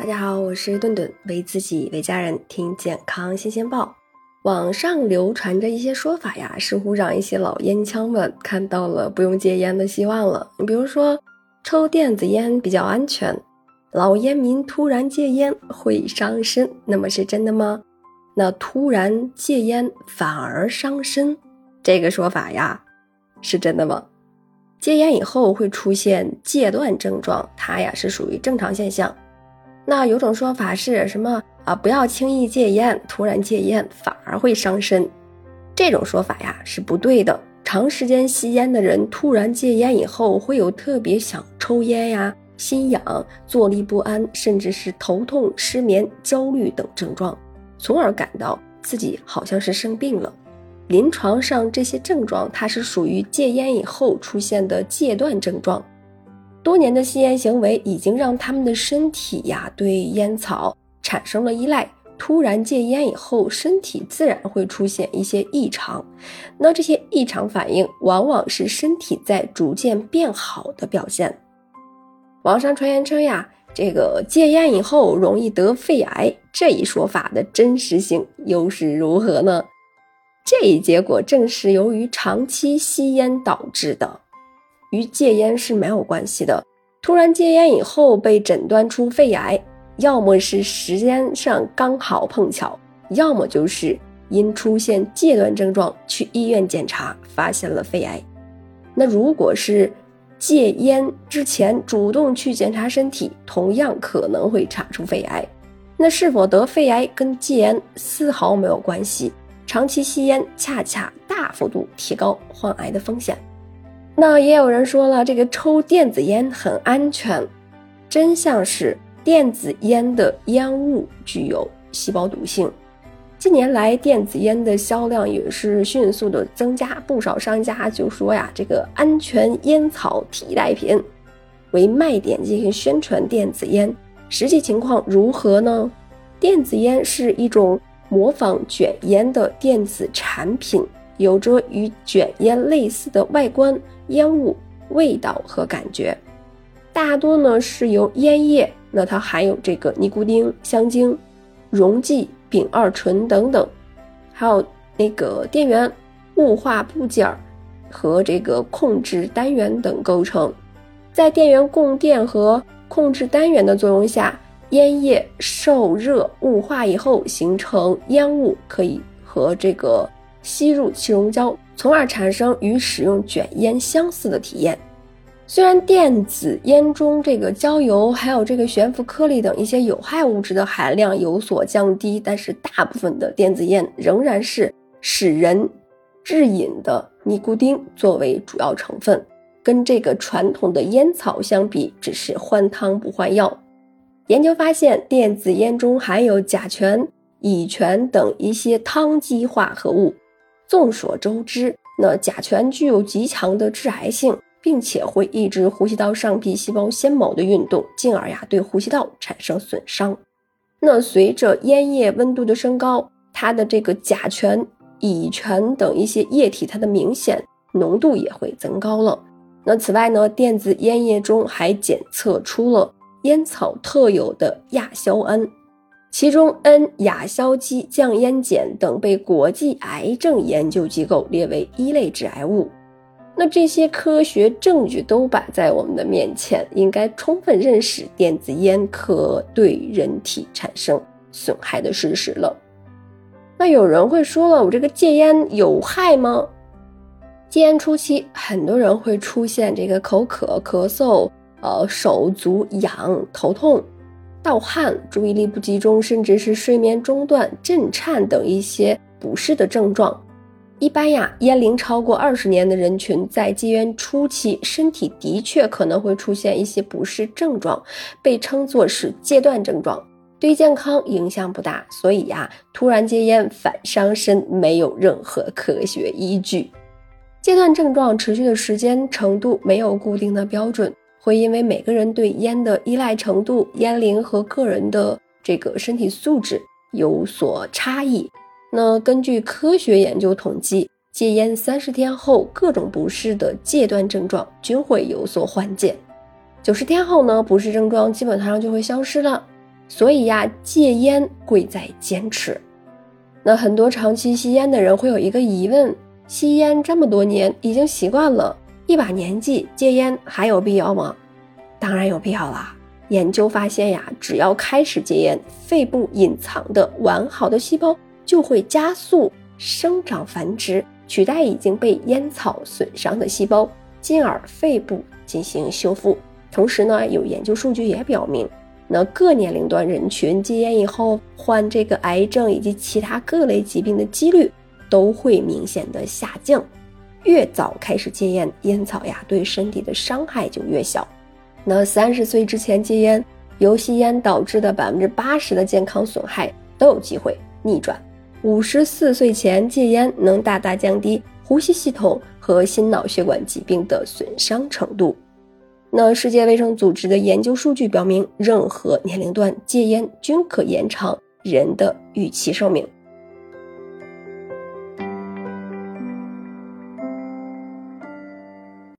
大家好，我是顿顿，为自己为家人听健康新鲜报。网上流传着一些说法呀，似乎让一些老烟枪们看到了不用戒烟的希望了。你比如说，抽电子烟比较安全，老烟民突然戒烟会伤身，那么是真的吗？那突然戒烟反而伤身，这个说法呀，是真的吗？戒烟以后会出现戒断症状，它呀是属于正常现象。那有种说法是什么啊？不要轻易戒烟，突然戒烟反而会伤身。这种说法呀是不对的。长时间吸烟的人突然戒烟以后，会有特别想抽烟呀、心痒、坐立不安，甚至是头痛、失眠、焦虑等症状，从而感到自己好像是生病了。临床上这些症状，它是属于戒烟以后出现的戒断症状。多年的吸烟行为已经让他们的身体呀对烟草产生了依赖。突然戒烟以后，身体自然会出现一些异常。那这些异常反应往往是身体在逐渐变好的表现。网上传言称呀，这个戒烟以后容易得肺癌，这一说法的真实性又是如何呢？这一结果正是由于长期吸烟导致的。与戒烟是没有关系的。突然戒烟以后被诊断出肺癌，要么是时间上刚好碰巧，要么就是因出现戒断症状去医院检查发现了肺癌。那如果是戒烟之前主动去检查身体，同样可能会查出肺癌。那是否得肺癌跟戒烟丝毫没有关系，长期吸烟恰恰大幅度提高患癌的风险。那也有人说了，这个抽电子烟很安全，真相是电子烟的烟雾具有细胞毒性。近年来，电子烟的销量也是迅速的增加，不少商家就说呀，这个安全烟草替代品为卖点进行宣传电子烟。实际情况如何呢？电子烟是一种模仿卷烟的电子产品。有着与卷烟类似的外观、烟雾、味道和感觉，大多呢是由烟叶，那它含有这个尼古丁、香精、溶剂、丙二醇等等，还有那个电源、雾化部件和这个控制单元等构成。在电源供电和控制单元的作用下，烟叶受热雾化以后形成烟雾，可以和这个。吸入气溶胶，从而产生与使用卷烟相似的体验。虽然电子烟中这个焦油还有这个悬浮颗粒等一些有害物质的含量有所降低，但是大部分的电子烟仍然是使人致瘾的尼古丁作为主要成分，跟这个传统的烟草相比，只是换汤不换药。研究发现，电子烟中含有甲醛、乙醛等一些羟基化合物。众所周知，那甲醛具有极强的致癌性，并且会抑制呼吸道上皮细胞纤毛的运动，进而呀对呼吸道产生损伤。那随着烟叶温度的升高，它的这个甲醛、乙醛等一些液体，它的明显浓度也会增高了。那此外呢，电子烟叶中还检测出了烟草特有的亚硝胺。其中，N 亚硝基降烟碱等被国际癌症研究机构列为一类致癌物。那这些科学证据都摆在我们的面前，应该充分认识电子烟可对人体产生损害的事实了。那有人会说了，我这个戒烟有害吗？戒烟初期，很多人会出现这个口渴、咳嗽，呃，手足痒、头痛。盗汗、注意力不集中，甚至是睡眠中断、震颤等一些不适的症状。一般呀，烟龄超过二十年的人群，在戒烟初期，身体的确可能会出现一些不适症状，被称作是戒断症状，对健康影响不大。所以呀，突然戒烟反伤身，没有任何科学依据。戒断症状持续的时间程度没有固定的标准。会因为每个人对烟的依赖程度、烟龄和个人的这个身体素质有所差异。那根据科学研究统计，戒烟三十天后，各种不适的戒断症状均会有所缓解。九十天后呢，不适症状基本上就会消失了。所以呀，戒烟贵在坚持。那很多长期吸烟的人会有一个疑问：吸烟这么多年，已经习惯了，一把年纪戒烟还有必要吗？当然有必要啦！研究发现呀，只要开始戒烟，肺部隐藏的完好的细胞就会加速生长繁殖，取代已经被烟草损伤的细胞，进而肺部进行修复。同时呢，有研究数据也表明。那各年龄段人群戒烟以后患这个癌症以及其他各类疾病的几率都会明显的下降。越早开始戒烟，烟草呀对身体的伤害就越小。那三十岁之前戒烟，由吸烟导致的百分之八十的健康损害都有机会逆转。五十四岁前戒烟，能大大降低呼吸系统和心脑血管疾病的损伤程度。那世界卫生组织的研究数据表明，任何年龄段戒烟均可延长人的预期寿命。